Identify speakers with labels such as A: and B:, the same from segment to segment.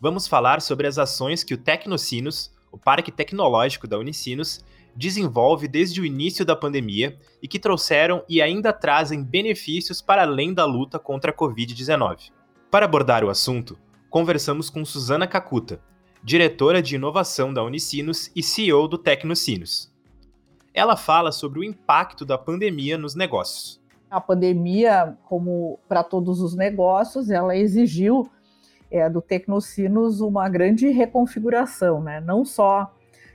A: vamos falar sobre as ações que o Tecnocinos, o Parque Tecnológico da Unicinos, desenvolve desde o início da pandemia e que trouxeram e ainda trazem benefícios para além da luta contra a Covid-19. Para abordar o assunto, conversamos com Suzana Cacuta, diretora de inovação da Unicinos e CEO do Tecnocinos. Ela fala sobre o impacto da pandemia nos negócios.
B: A pandemia, como para todos os negócios, ela exigiu é, do Tecnocinos uma grande reconfiguração, né? não só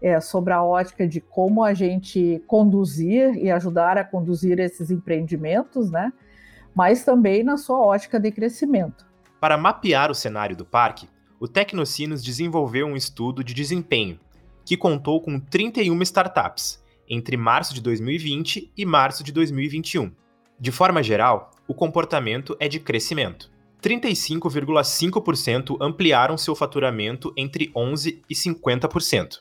B: é, sobre a ótica de como a gente conduzir e ajudar a conduzir esses empreendimentos, né? mas também na sua ótica de crescimento.
A: Para mapear o cenário do parque, o Tecnocinos desenvolveu um estudo de desempenho que contou com 31 startups entre março de 2020 e março de 2021. De forma geral, o comportamento é de crescimento. 35,5% ampliaram seu faturamento entre 11% e 50%.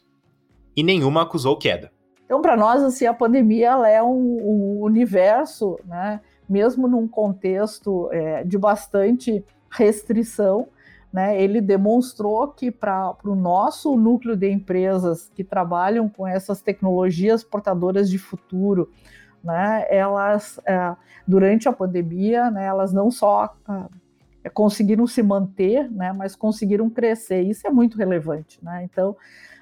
A: E nenhuma acusou queda.
B: Então, para nós, assim, a pandemia é um, um universo, né, mesmo num contexto é, de bastante restrição, né, ele demonstrou que para o nosso núcleo de empresas que trabalham com essas tecnologias portadoras de futuro, né, elas, é, durante a pandemia, né, elas não só é, conseguiram se manter, né, mas conseguiram crescer. Isso é muito relevante. Né? Então,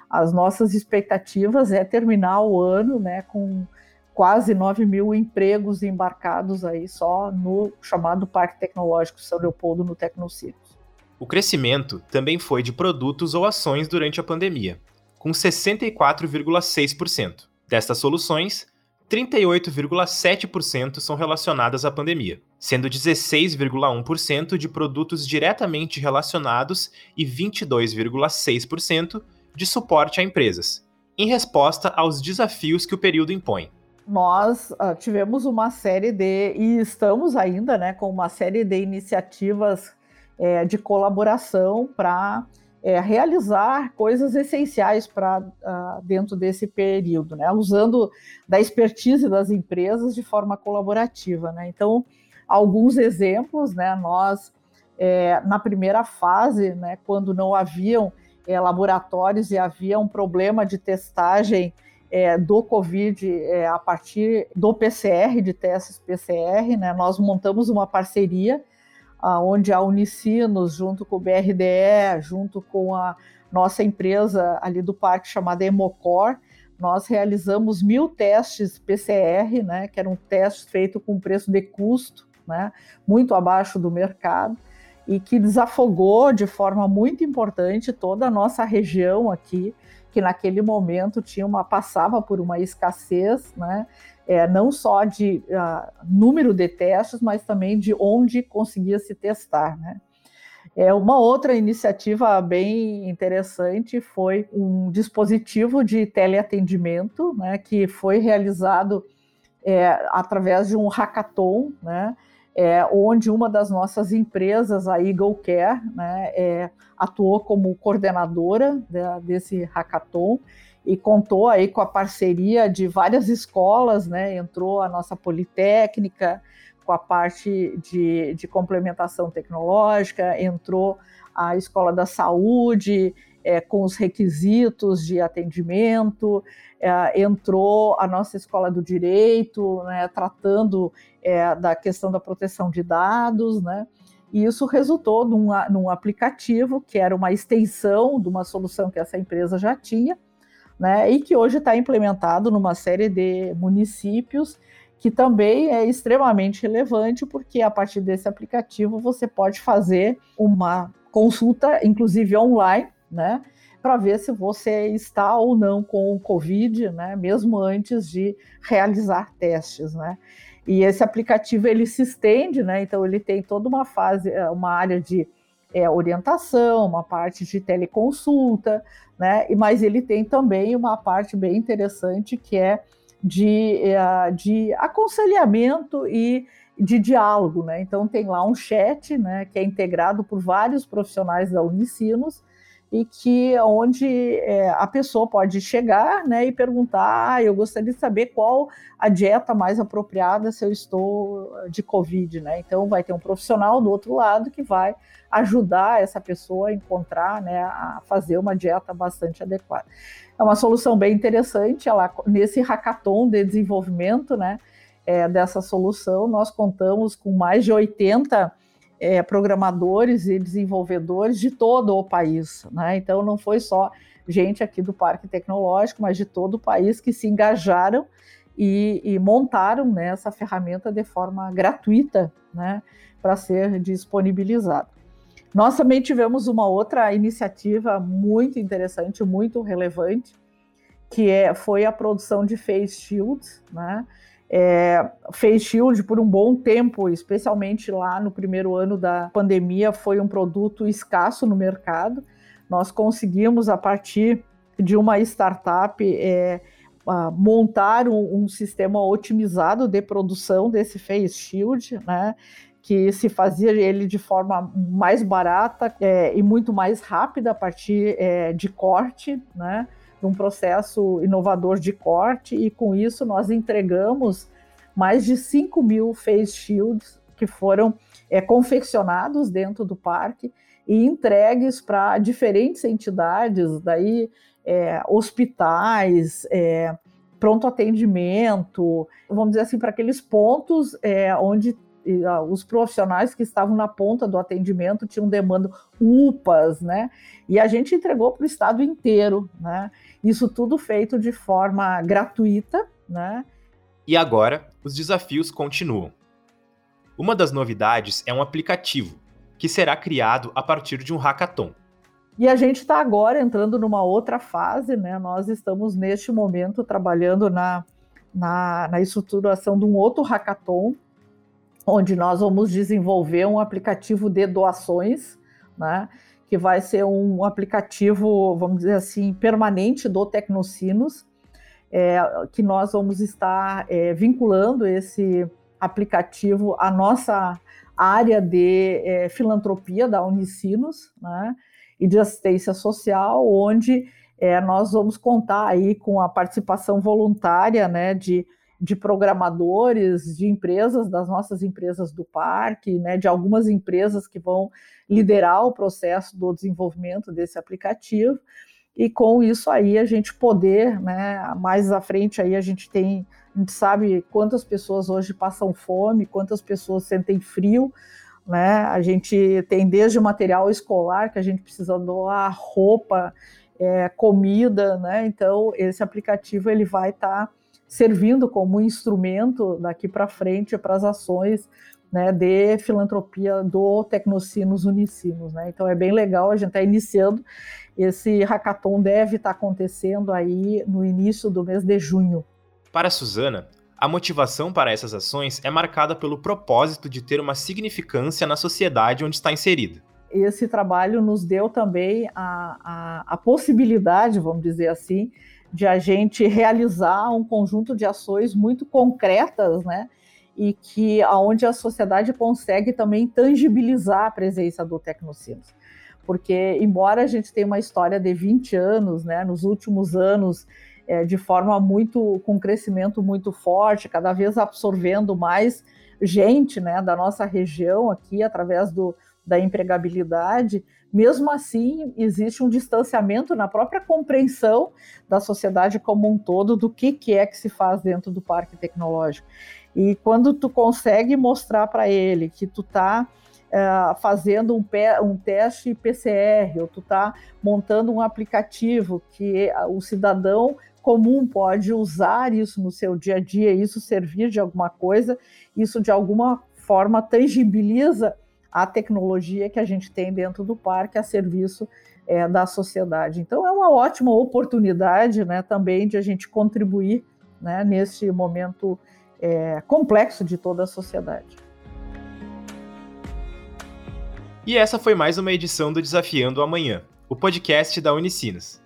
B: as nossas expectativas é terminar o ano né, com quase 9 mil empregos embarcados aí só no chamado Parque Tecnológico São Leopoldo, no Tecnocinos.
A: O crescimento também foi de produtos ou ações durante a pandemia, com 64,6%. Destas soluções, 38,7% são relacionadas à pandemia, sendo 16,1% de produtos diretamente relacionados e 22,6% de suporte a empresas, em resposta aos desafios que o período impõe.
B: Nós uh, tivemos uma série de, e estamos ainda né, com uma série de iniciativas é, de colaboração para é, realizar coisas essenciais para uh, ah, dentro desse período, né? usando da expertise das empresas de forma colaborativa. Né? Então, alguns exemplos, né? nós, é, na primeira fase, né, quando não haviam é, laboratórios e havia um problema de testagem é, do Covid é, a partir do PCR, de testes PCR, né, nós montamos uma parceria onde a Unicinos, junto com o BRDE, junto com a nossa empresa ali do parque chamada Emocor, nós realizamos mil testes PCR, né, que eram testes feitos com preço de custo, né, muito abaixo do mercado, e que desafogou de forma muito importante toda a nossa região aqui, que naquele momento tinha uma passava por uma escassez, né, é, não só de uh, número de testes, mas também de onde conseguia se testar. Né? É, uma outra iniciativa bem interessante foi um dispositivo de teleatendimento né, que foi realizado é, através de um hackathon, né, é, onde uma das nossas empresas, a Eagle Care, né, é, atuou como coordenadora de, desse hackathon e contou aí com a parceria de várias escolas, né? Entrou a nossa Politécnica com a parte de, de complementação tecnológica, entrou a Escola da Saúde é, com os requisitos de atendimento, é, entrou a nossa Escola do Direito, né, tratando é, da questão da proteção de dados, né? E isso resultou num, num aplicativo que era uma extensão de uma solução que essa empresa já tinha, né, e que hoje está implementado numa série de municípios, que também é extremamente relevante, porque a partir desse aplicativo você pode fazer uma consulta, inclusive online, né, para ver se você está ou não com o Covid, né, mesmo antes de realizar testes, né. E esse aplicativo ele se estende, né, então ele tem toda uma fase, uma área de é, orientação, uma parte de teleconsulta, né? Mas ele tem também uma parte bem interessante que é de, é, de aconselhamento e de diálogo, né? Então tem lá um chat, né, que é integrado por vários profissionais da Unicinos e que onde é, a pessoa pode chegar, né, e perguntar, ah, eu gostaria de saber qual a dieta mais apropriada se eu estou de COVID, né? Então vai ter um profissional do outro lado que vai ajudar essa pessoa a encontrar, né, a fazer uma dieta bastante adequada. É uma solução bem interessante, ela nesse hackathon de desenvolvimento, né, é, dessa solução, nós contamos com mais de 80 é, programadores e desenvolvedores de todo o país. Né? Então, não foi só gente aqui do Parque Tecnológico, mas de todo o país que se engajaram e, e montaram né, essa ferramenta de forma gratuita né, para ser disponibilizada. Nós também tivemos uma outra iniciativa muito interessante, muito relevante, que é, foi a produção de face shields, né? É, Face Shield por um bom tempo, especialmente lá no primeiro ano da pandemia, foi um produto escasso no mercado. Nós conseguimos, a partir de uma startup, é, montar um, um, sistema otimizado de produção desse Face Shield, né? que se fazia ele de forma mais barata é, e muito mais rápida a partir é, de corte, né? Num processo inovador de corte, e com isso nós entregamos mais de 5 mil face shields que foram é, confeccionados dentro do parque e entregues para diferentes entidades, daí é, hospitais, é, pronto atendimento, vamos dizer assim, para aqueles pontos é, onde os profissionais que estavam na ponta do atendimento tinham demanda UPAs, né? E a gente entregou para o estado inteiro, né? Isso tudo feito de forma gratuita, né?
A: E agora, os desafios continuam. Uma das novidades é um aplicativo, que será criado a partir de um hackathon.
B: E a gente está agora entrando numa outra fase, né? Nós estamos neste momento trabalhando na, na, na estruturação de um outro hackathon, onde nós vamos desenvolver um aplicativo de doações, né? Que vai ser um aplicativo, vamos dizer assim, permanente do Tecnocinos, é, que nós vamos estar é, vinculando esse aplicativo à nossa área de é, filantropia da Unicinos, né? E de assistência social, onde é, nós vamos contar aí com a participação voluntária, né? De de programadores, de empresas, das nossas empresas do parque, né, de algumas empresas que vão liderar o processo do desenvolvimento desse aplicativo. E com isso aí a gente poder, né, mais à frente aí a gente tem, a gente sabe quantas pessoas hoje passam fome, quantas pessoas sentem frio, né? A gente tem desde o material escolar que a gente precisa doar roupa, é, comida, né? Então esse aplicativo ele vai estar tá servindo como instrumento daqui para frente para as ações né, de filantropia do Tecnocinos Unicinos. Né? Então é bem legal, a gente está iniciando. Esse hackathon deve estar tá acontecendo aí no início do mês de junho.
A: Para a Suzana, a motivação para essas ações é marcada pelo propósito de ter uma significância na sociedade onde está inserida.
B: Esse trabalho nos deu também a, a, a possibilidade, vamos dizer assim, de a gente realizar um conjunto de ações muito concretas, né? E que aonde a sociedade consegue também tangibilizar a presença do Tecnocinos. Porque, embora a gente tenha uma história de 20 anos, né, nos últimos anos, é, de forma muito, com crescimento muito forte, cada vez absorvendo mais gente né, da nossa região aqui, através do, da empregabilidade, mesmo assim, existe um distanciamento na própria compreensão da sociedade como um todo do que, que é que se faz dentro do parque tecnológico. E quando tu consegue mostrar para ele que tu está uh, eh, fazendo um, um, teste PCR, ou tu está montando um aplicativo que o cidadão comum pode usar isso no seu dia a dia, isso servir de alguma coisa, isso de alguma forma tangibiliza a tecnologia que a gente tem dentro do parque a serviço é, da sociedade. Então é uma ótima oportunidade né, também de a gente contribuir né, nesse momento é, complexo de toda a sociedade.
A: E essa foi mais uma edição do Desafiando Amanhã, o podcast da Unicinos.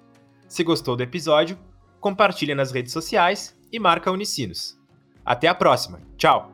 A: Se gostou do episódio, compartilhe nas redes sociais e marca Unicinos. Até a próxima. Tchau!